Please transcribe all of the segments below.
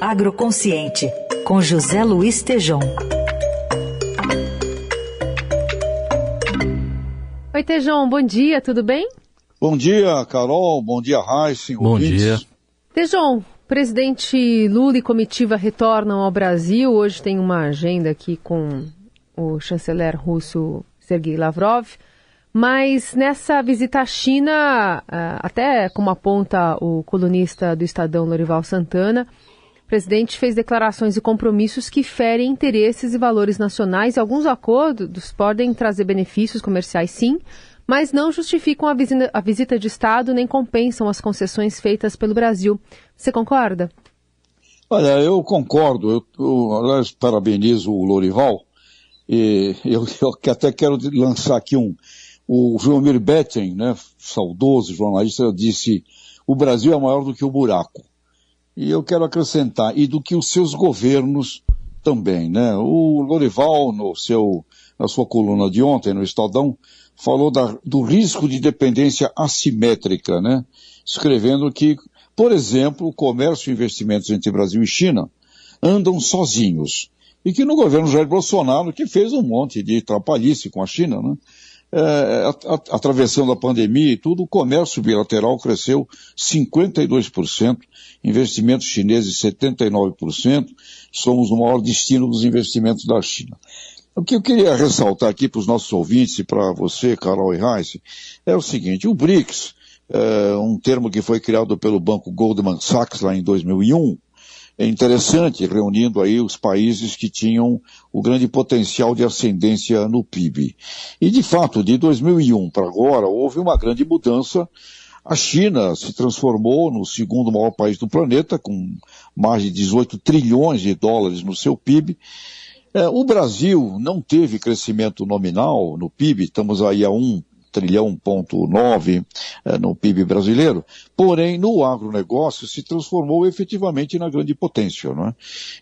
Agroconsciente, com José Luiz Tejom. Oi, Tejom, bom dia, tudo bem? Bom dia, Carol, bom dia, Raíssa. Bom ouvintes. dia. Tejom, presidente Lula e comitiva retornam ao Brasil. Hoje tem uma agenda aqui com o chanceler russo Sergei Lavrov. Mas nessa visita à China, ah, até como aponta o colunista do Estadão Lorival Santana, presidente fez declarações e compromissos que ferem interesses e valores nacionais alguns acordos podem trazer benefícios comerciais, sim, mas não justificam a visita, de Estado nem compensam as concessões feitas pelo Brasil. Você concorda? Olha, eu concordo. Eu, eu aliás, parabenizo o Lorival. E eu, eu até quero lançar aqui um. O João Betten, né, saudoso jornalista, disse: o Brasil é maior do que o buraco. E eu quero acrescentar, e do que os seus governos também, né? O Lorival, no seu, na sua coluna de ontem, no Estadão, falou da, do risco de dependência assimétrica, né? Escrevendo que, por exemplo, o comércio e investimentos entre Brasil e China andam sozinhos. E que no governo Jair Bolsonaro, que fez um monte de trapalhice com a China, né? É, atravessando a pandemia e tudo, o comércio bilateral cresceu 52%, investimentos chineses 79%, somos o maior destino dos investimentos da China. O que eu queria ressaltar aqui para os nossos ouvintes e para você, Carol e Heiss, é o seguinte, o BRICS, é um termo que foi criado pelo banco Goldman Sachs lá em 2001, é interessante, reunindo aí os países que tinham o grande potencial de ascendência no PIB. E, de fato, de 2001 para agora, houve uma grande mudança. A China se transformou no segundo maior país do planeta, com mais de 18 trilhões de dólares no seu PIB, é, o Brasil não teve crescimento nominal no PIB, estamos aí a 1 trilhão ponto 9 é, no PIB brasileiro, porém no agronegócio se transformou efetivamente na grande potência. Não é?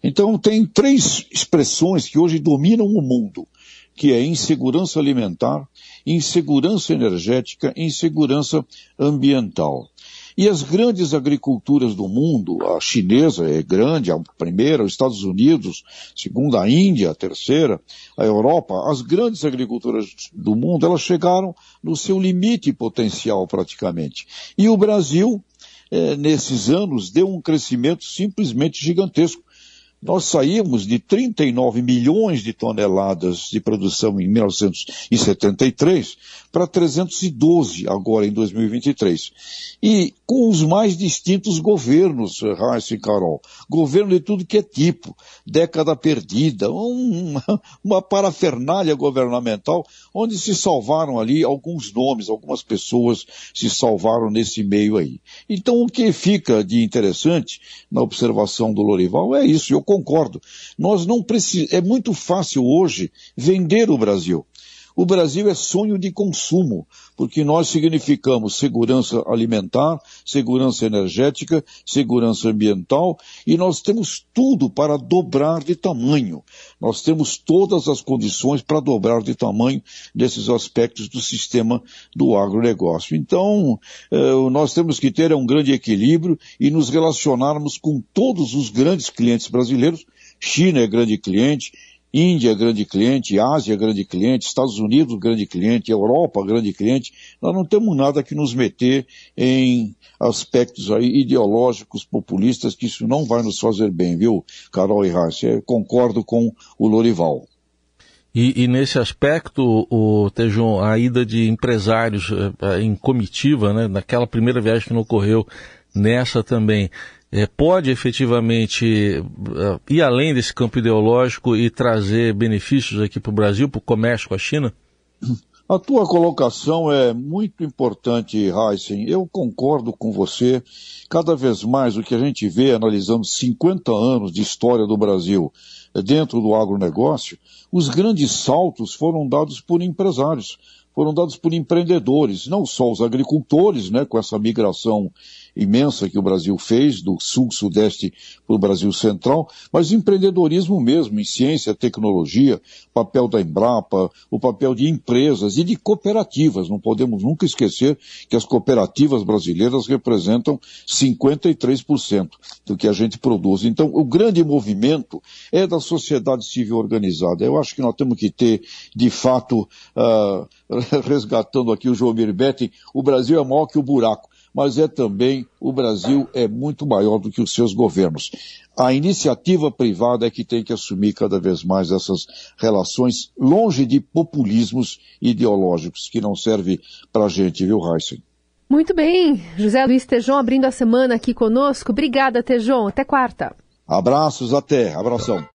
Então tem três expressões que hoje dominam o mundo, que é insegurança alimentar, insegurança energética, insegurança ambiental. E as grandes agriculturas do mundo, a chinesa é grande, a primeira, os Estados Unidos, segunda a Índia, a terceira, a Europa, as grandes agriculturas do mundo, elas chegaram no seu limite potencial praticamente. E o Brasil, é, nesses anos, deu um crescimento simplesmente gigantesco nós saímos de 39 milhões de toneladas de produção em 1973 para 312 agora em 2023. E com os mais distintos governos, Raíssa e Carol. Governo de tudo que é tipo, década perdida, uma, uma parafernália governamental, onde se salvaram ali alguns nomes, algumas pessoas se salvaram nesse meio aí. Então o que fica de interessante na observação do Lorival é isso. Eu concordo. Nós não precisamos, é muito fácil hoje vender o Brasil. O Brasil é sonho de consumo, porque nós significamos segurança alimentar, segurança energética, segurança ambiental, e nós temos tudo para dobrar de tamanho. Nós temos todas as condições para dobrar de tamanho desses aspectos do sistema do agronegócio. Então, eh, nós temos que ter um grande equilíbrio e nos relacionarmos com todos os grandes clientes brasileiros. China é grande cliente, Índia, grande cliente, Ásia, grande cliente, Estados Unidos, grande cliente, Europa, grande cliente. Nós não temos nada que nos meter em aspectos aí ideológicos, populistas, que isso não vai nos fazer bem, viu, Carol e Rácia? Concordo com o Lorival. E, e, nesse aspecto, o Tejon, a ida de empresários eh, em comitiva, né, naquela primeira viagem que não ocorreu, nessa também, é, pode efetivamente uh, ir além desse campo ideológico e trazer benefícios aqui para o Brasil, para o comércio com a China? A tua colocação é muito importante, Heisen. Eu concordo com você. Cada vez mais o que a gente vê analisando 50 anos de história do Brasil dentro do agronegócio, os grandes saltos foram dados por empresários, foram dados por empreendedores, não só os agricultores, né, com essa migração imensa que o Brasil fez, do sul-sudeste para o Brasil central, mas empreendedorismo mesmo, em ciência, tecnologia, papel da Embrapa, o papel de empresas e de cooperativas. Não podemos nunca esquecer que as cooperativas brasileiras representam 53% do que a gente produz. Então, o grande movimento é da sociedade civil organizada. Eu acho que nós temos que ter, de fato, uh, resgatando aqui o João Betting, o Brasil é maior que o buraco mas é também o Brasil é muito maior do que os seus governos. A iniciativa privada é que tem que assumir cada vez mais essas relações longe de populismos ideológicos que não servem para a gente, viu, Heisen? Muito bem. José Luiz Tejon abrindo a semana aqui conosco. Obrigada, Tejon. Até quarta. Abraços, até. Abração.